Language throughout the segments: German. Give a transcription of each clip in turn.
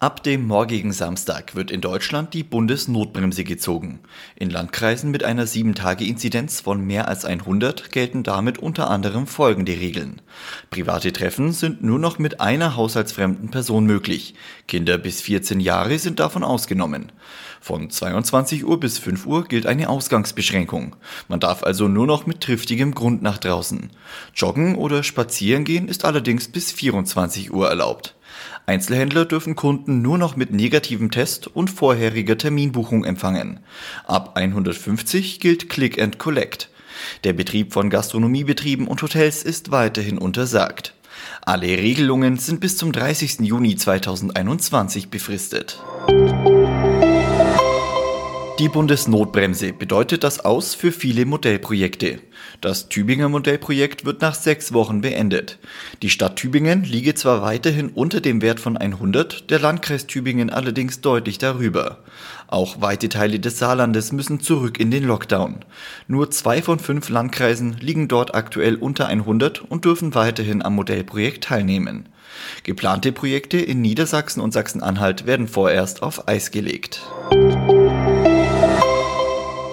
Ab dem morgigen Samstag wird in Deutschland die Bundesnotbremse gezogen. In Landkreisen mit einer 7-Tage-Inzidenz von mehr als 100 gelten damit unter anderem folgende Regeln. Private Treffen sind nur noch mit einer haushaltsfremden Person möglich. Kinder bis 14 Jahre sind davon ausgenommen. Von 22 Uhr bis 5 Uhr gilt eine Ausgangsbeschränkung. Man darf also nur noch mit triftigem Grund nach draußen. Joggen oder spazieren gehen ist allerdings bis 24 Uhr erlaubt. Einzelhändler dürfen Kunden nur noch mit negativem Test und vorheriger Terminbuchung empfangen. Ab 150 gilt Click and Collect. Der Betrieb von Gastronomiebetrieben und Hotels ist weiterhin untersagt. Alle Regelungen sind bis zum 30. Juni 2021 befristet. Die Bundesnotbremse bedeutet das Aus für viele Modellprojekte. Das Tübinger Modellprojekt wird nach sechs Wochen beendet. Die Stadt Tübingen liege zwar weiterhin unter dem Wert von 100, der Landkreis Tübingen allerdings deutlich darüber. Auch weite Teile des Saarlandes müssen zurück in den Lockdown. Nur zwei von fünf Landkreisen liegen dort aktuell unter 100 und dürfen weiterhin am Modellprojekt teilnehmen. Geplante Projekte in Niedersachsen und Sachsen-Anhalt werden vorerst auf Eis gelegt.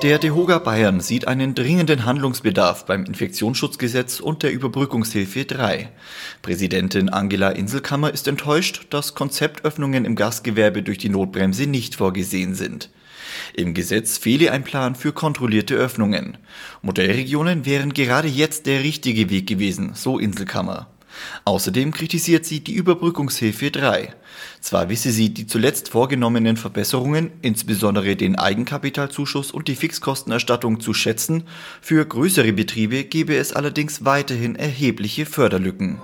Der DeHoga Bayern sieht einen dringenden Handlungsbedarf beim Infektionsschutzgesetz und der Überbrückungshilfe 3. Präsidentin Angela Inselkammer ist enttäuscht, dass Konzeptöffnungen im Gastgewerbe durch die Notbremse nicht vorgesehen sind. Im Gesetz fehle ein Plan für kontrollierte Öffnungen. Modellregionen wären gerade jetzt der richtige Weg gewesen, so Inselkammer. Außerdem kritisiert sie die Überbrückungshilfe 3. Zwar wisse sie die zuletzt vorgenommenen Verbesserungen, insbesondere den Eigenkapitalzuschuss und die Fixkostenerstattung zu schätzen, für größere Betriebe gebe es allerdings weiterhin erhebliche Förderlücken.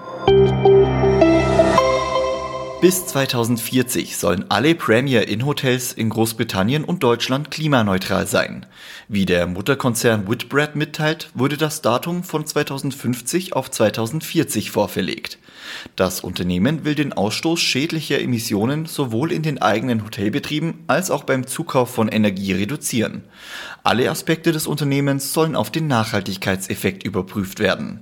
Bis 2040 sollen alle Premier Inn Hotels in Großbritannien und Deutschland klimaneutral sein. Wie der Mutterkonzern Whitbread mitteilt, wurde das Datum von 2050 auf 2040 vorverlegt. Das Unternehmen will den Ausstoß schädlicher Emissionen sowohl in den eigenen Hotelbetrieben als auch beim Zukauf von Energie reduzieren. Alle Aspekte des Unternehmens sollen auf den Nachhaltigkeitseffekt überprüft werden.